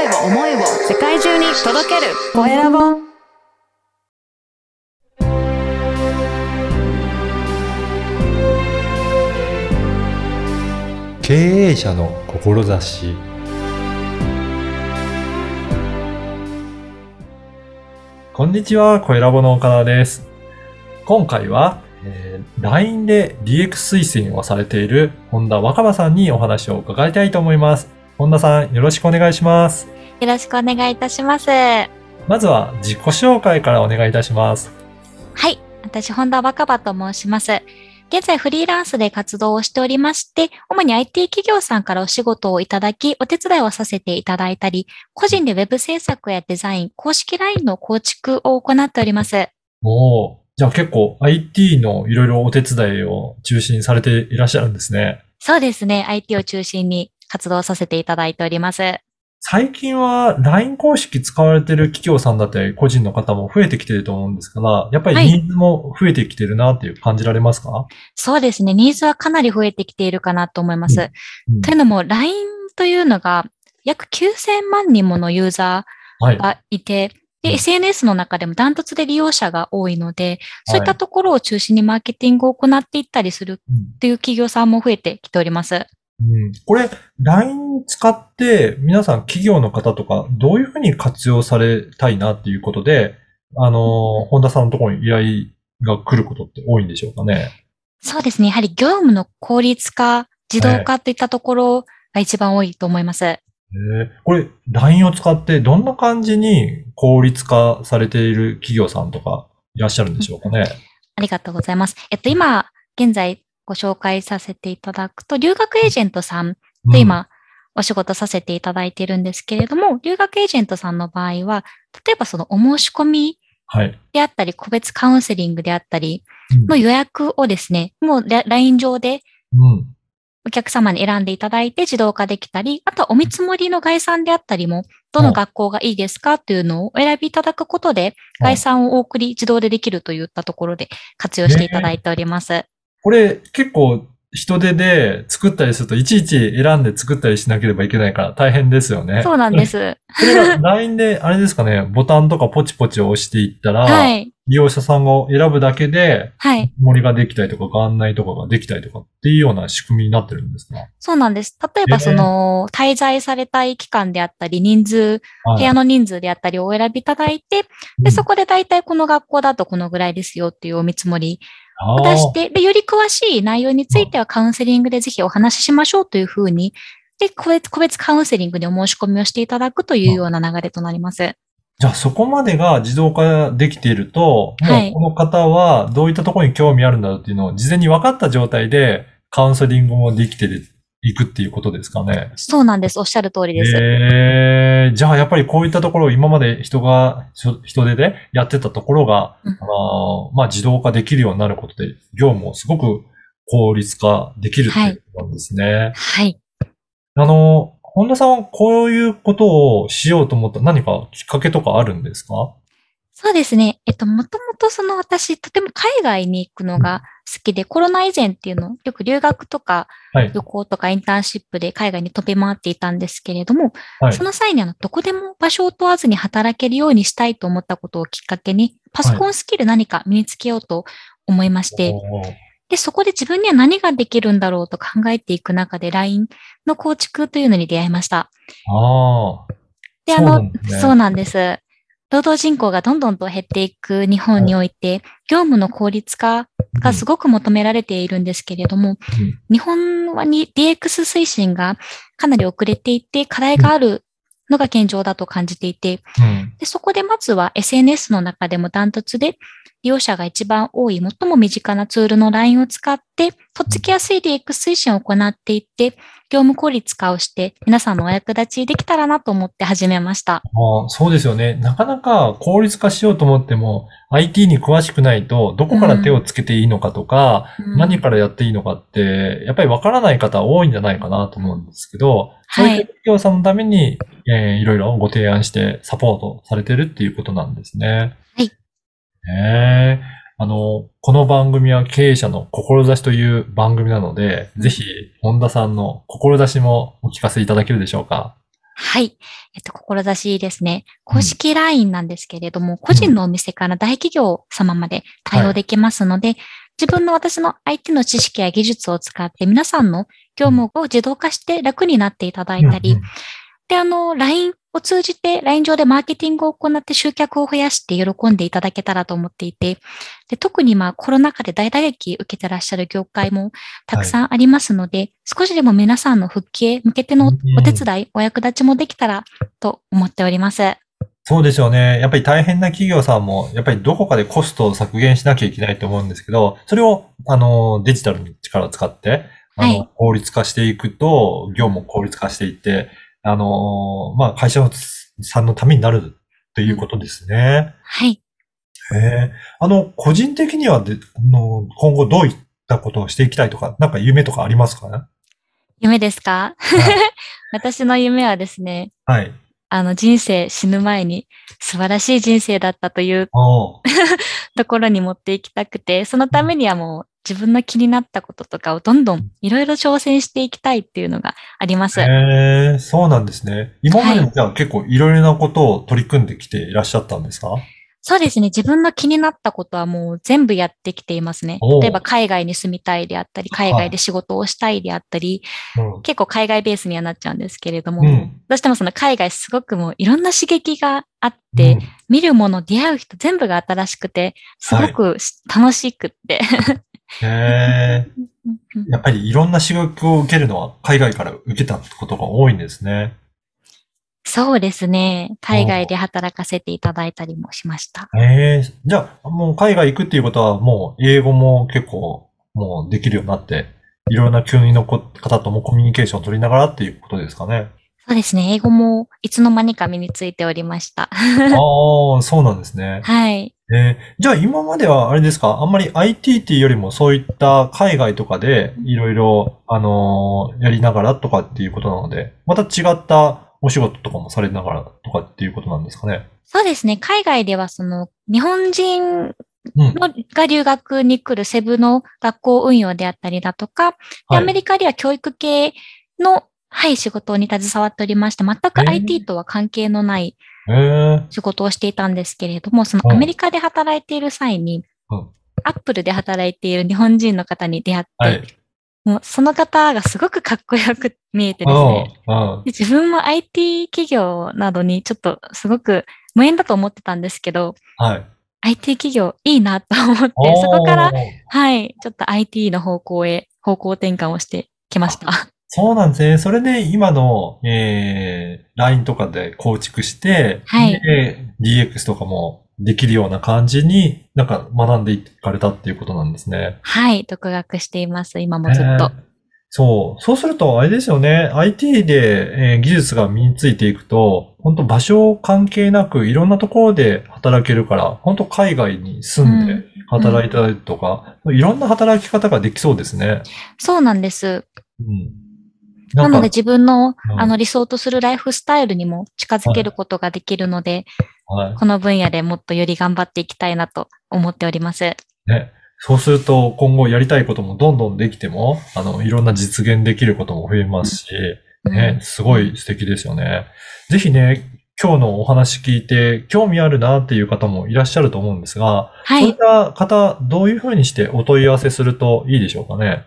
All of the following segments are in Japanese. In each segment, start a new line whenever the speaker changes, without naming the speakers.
声を思いを世界中に届けるコエラボ
経営者の志こんにちは、コエラボの岡田です。今回は、えー LINE で DX 推薦をされている本田若葉さんにお話を伺いたいと思います。本田さん、よろしくお願いします。
よろしくお願いいたします。
まずは自己紹介からお願いいたします。
はい。私、本田若葉と申します。現在フリーランスで活動をしておりまして、主に IT 企業さんからお仕事をいただき、お手伝いをさせていただいたり、個人でウェブ制作やデザイン、公式 LINE の構築を行っております。
おーじゃあ結構 IT のいろいろお手伝いを中心にされていらっしゃるんですね。
そうですね。IT を中心に活動させていただいております。
最近は LINE 公式使われてる企業さんだったり個人の方も増えてきてると思うんですから、やっぱり
はい
ニーズも増えてきてるなっていう感じられますか、
そうですね。ニーズはかなり増えてきているかなと思います。
うん
というのも、LINE というのが約9000万人ものユーザー
はい。
がいて、で、
うん
SNS の中でもダントツで利用者が多いので、そういっ
はい
たところを中心にマーケティングを行っていったりする
うん
っていう企業さんも増えてきております。
うんこれ、LINE 使って皆さん企業の方とかどういうふうに活用されたいなっていうことで、あの、本田さんのところに依頼が来ることって多いんでしょうかね。
そうですね。やはり業務の効率化、自動化といったところが一番多いと思います。
えーこれ、LINE を使ってどんな感じに効率化されている企業さんとかいらっしゃるんでしょうかね。
ありがとうございます。えっと、今、現在ご紹介させていただくと、留学エージェントさん
うん
と今、お仕事させていただいているんですけれども、留学エージェントさんの場合は、例えばそのお申し込み
はい。
であったり、個別カウンセリングであったり
うん
の予約をですね、もうラ LINE 上で
うん。
お客様に選んでいただいて自動化できたり、あとはお見積もりの概算であったりも、どの学校がいいですかというのをお選びいただくことで、概算をお送り自動でできるといったところで活用していただいております。
これ結構人手で作ったりするといちいち選んで作ったりしなければいけないから大変ですよね。
そうなんで。す。
これが LINE であれですかね、ボタンとかポチポチ押していったら、
はい。
利用者さんが選ぶだけで
はい。
森ができたりとか、ご案内とかができたりとかっていうような仕組みになってるんですか？
そうなんです。例えばその、滞在されたい期間であったり、人数、部屋
の、
の人数であったりをお選びいただいて、で、そこで大体この学校だとこのぐらいですよっていうお見積もりを出して、で、より詳しい内容についてはカウンセリングでぜひお話ししましょうというふうに、で、個別、個別カウンセリングでお申し込みをしていただくというような流れとなります。
じゃあそこまでが自動化できていると、も
はい。
うこの方はどういったところに興味あるんだろうっていうのを事前に分かった状態でカウンセリングもできていくっていうことですかね。
そうなんです。おっしゃる通りです。
えー、じゃあやっぱりこういったところを今まで人が、人人手でやってたところが、
うん
あのまあ自動化できるようになることで、業務をすごく効率化できるっていうことなんですね。
はい。
あの、本田さんはこういうことをしようと思った何かきっかけとかあるんですか？
そうですね。えっと、もともとその私、とても海外に行くのが好きで、コロナ以前っていうの、よく留学とか
はい。
旅行とかインターンシップで海外に飛び回っていたんですけれども、
はい
そ。の際にあの、どこでも場所を問わずに働けるようにしたいと思ったことをきっかけに、パソコンスキル何か身につけようと思いまして、
おー
で、そこで自分には何ができるんだろうと考えていく中で LINE の構築というのに出会いました。
ああ。
で、あ
そうな
の
んですね、
そうなんです。労働人口がどんどんと減っていく日本において、業務の効率化がすごく求められているんですけれども、
うん。
日本はに DX 推進がかなり遅れていて、課題があるのが現状だと感じていて、
うん。
でそこでまずは SNS の中でもダントツで利用者が一番多い、最も身近なツールの LINE を使って、とっつきやすい DX 推進を行っていって、業務効率化をして、皆さんのお役立ちできたらなと思って始めました。
ああそうですよね。なかなか効率化しようと思っても、IT に詳しくないと、どこから手をつけていいのかとか、
うん
何からやっていいのかって、やっぱりわからない方多いんじゃないかなと思うんですけど、そういった企業さんのために、えーいろいろご提案してサポートされてるっていうことなんですね。
はい。
ねえあの、この番組は経営者の志という番組なので、ぜひ、本田さんの志もお聞かせいただけるでしょうか？
はい。えっと、志ですね。公式 LINE なんですけれども、個人のお店から大企業様まで対応できますので、自分の私の IT の知識や技術を使って皆さんの業務を自動化して楽になっていただいたり、
うんうん
で、あの、LINE を通じて、LINE 上でマーケティングを行って集客を増やして喜んでいただけたらと思っていて、で特にまあコロナ禍で大打撃受けてらっしゃる業界もたくさんありますので、少しでも皆さんの復帰へ向けてのお手伝い、お役立ちもできたらと思っております。
そうですよね。やっぱり大変な企業さんも、やっぱりどこかでコストを削減しなきゃいけないと思うんですけど、それを、あの、デジタルの力を使って、あの、
はい
効率化していくと、業務を効率化していって、あの、まあ、会社のさんのためになるということですね。
はい。
へえ。あの、個人的にはで、あの、今後どういったことをしていきたいとか、なんか夢とかありますか？ね
夢ですか？
はい
私の夢はですね、
はい。
あの人生死ぬ前に素晴らしい人生だったという ところに持っていきたくて、そのためにはもう自分の気になったこととかをどんどんいろいろ挑戦していきたいっていうのがあります。
へえ、そうなんですね。今までもじゃあ結構いろいろなことを取り組んできていらっしゃったんですか？
そうですね。自分の気になったことはもう全部やってきていますね。例えば海外に住みたいであったり、海外で仕事をしたいであったり、
うん。
結構海外ベースにはなっちゃうんですけれども、
うん。
どうしてもその海外すごくもういろんな刺激があって、見るもの、出会う人全部が新しくて、すごく楽しくって。
へえ。やっぱりいろんな刺激を受けるのは海外から受けたことが多いんですね。
そうですね。海外で働かせていただいたりもしました。
へえ。じゃあ、もう海外行くっていうことはもう英語も結構もうできるようになって、いろんな国のこ方ともコミュニケーションを取りながらっていうことですかね。
そうですね。英語もいつの間にか身についておりました。
ああ、そうなんですね。
はい。
えーじゃあ今まではあれですか？あんまり IT っていうよりもそういった海外とかでいろいろ、あのーやりながらとかっていうことなので、また違ったお仕事とかもされながらとかっていうことなんですかね？
そうですね。海外ではその日本人
うん。
のが留学に来るセブの学校運用であったりだとか、で
はい
アメリカでは教育系の、はい、仕事に携わっておりまして、全く IT とは関係のない
えー、
仕事をしていたんですけれども、その
うん
アメリカで働いている際に
うん、
アップルで働いている日本人の方に出会って、
はい。
もうその方がすごくかっこよく見えてですね。で自分も IT 企業などにちょっとすごく無縁だと思ってたんですけど、
はい。
IT 企業いいなと思って、そこから、はい、ちょっと IT の方向へ方向転換をしてきました。
そうなんですね。それで今の、えー、LINE とかで構築して、
はい
で DX とかもできるような感じになんか学んでいかれたっていうことなんですね。
はい、独学しています、今もずっと。
えーそう。そうすると、あれですよね。IT で、えー技術が身についていくと、本当場所関係なくいろんなところで働けるから、本当海外に住んで働いたりとか、いろんな働き方ができそうですね。
そうなんです。
うん。
なので自分の、
うん
あの理想とするライフスタイルにも近づけることができるので、
はい。
この分野でもっとより頑張っていきたいなと思っております。
ね。そうすると、今後やりたいこともどんどんできても、あの、いろんな実現できることも増えますし、
うん
ね、すごい素敵ですよね。ぜひね、今日のお話聞いて興味あるなっていう方もいらっしゃると思うんですが、
は
そういっ
い。
た方、どういうふうにしてお問い合わせするといいでしょうかね？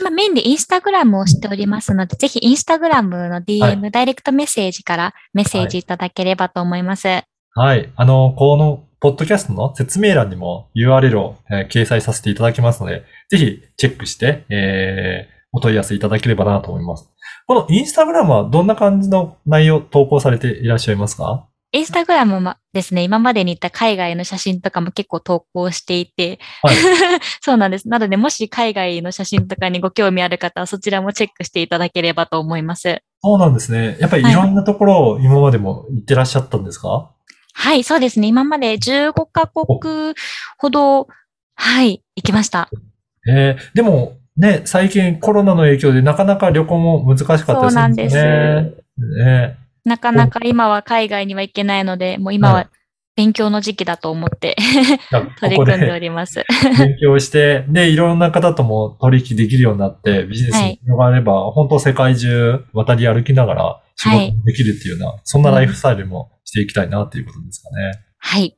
まあ、メインでインスタグラムをしておりますので、ぜひインスタグラムの DM、ダイレクトメッセージからメッセージいただければと思います。
はい。あの、この、ポッドキャストの説明欄にも URL を、えー掲載させていただきますので、ぜひチェックして、えーお問い合わせいただければなと思います。このインスタグラムはどんな感じの内容投稿されていらっしゃいますか？
インスタグラムもですね、今までに言った海外の写真とかも結構投稿していて、
はい
そうなんです。なので、もし海外の写真とかにご興味ある方は、そちらもチェックしていただければと思います。
そうなんですね。やっぱりいろんなところを今までも行ってらっしゃったんですか、
はい、そうですね。今まで15カ国ほど、はい、行きました。
えーでもね、最近コロナの影響でなかなか旅行も難しかったりするんですよね。ね
なかなか今は海外には行けないので、もう今
は
は勉強の時期だと思って 取り
ここ
組んでお
で
ります。
勉強して、で、いろんな方とも取引できるようになって、ビジネスに広がれば、本当世界中渡り歩きながら、仕事もできるっていうような、そんなライフスタイルもしていきたいなっていうことですかね。
はい。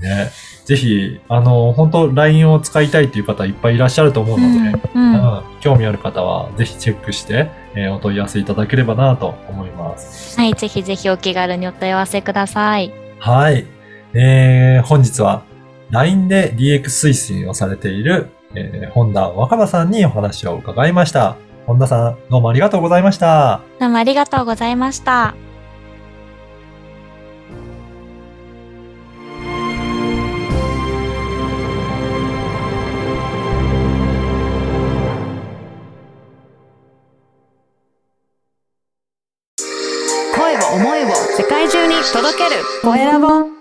ね。ぜひ、あの、本当 LINE を使いたいっていう方いっぱいいらっしゃると思うので、
うん。うん
うん興味ある方はぜひチェックして、えーお問い合わせいただければなと思います。
はい。ぜひぜひお気軽にお問い合わせください。
はい。えー、本日は LINE で DX 推進をされている、えー本田若葉さんにお話を伺いました。本田さん、どうもありがとうございました。
どうもありがとうございました。
声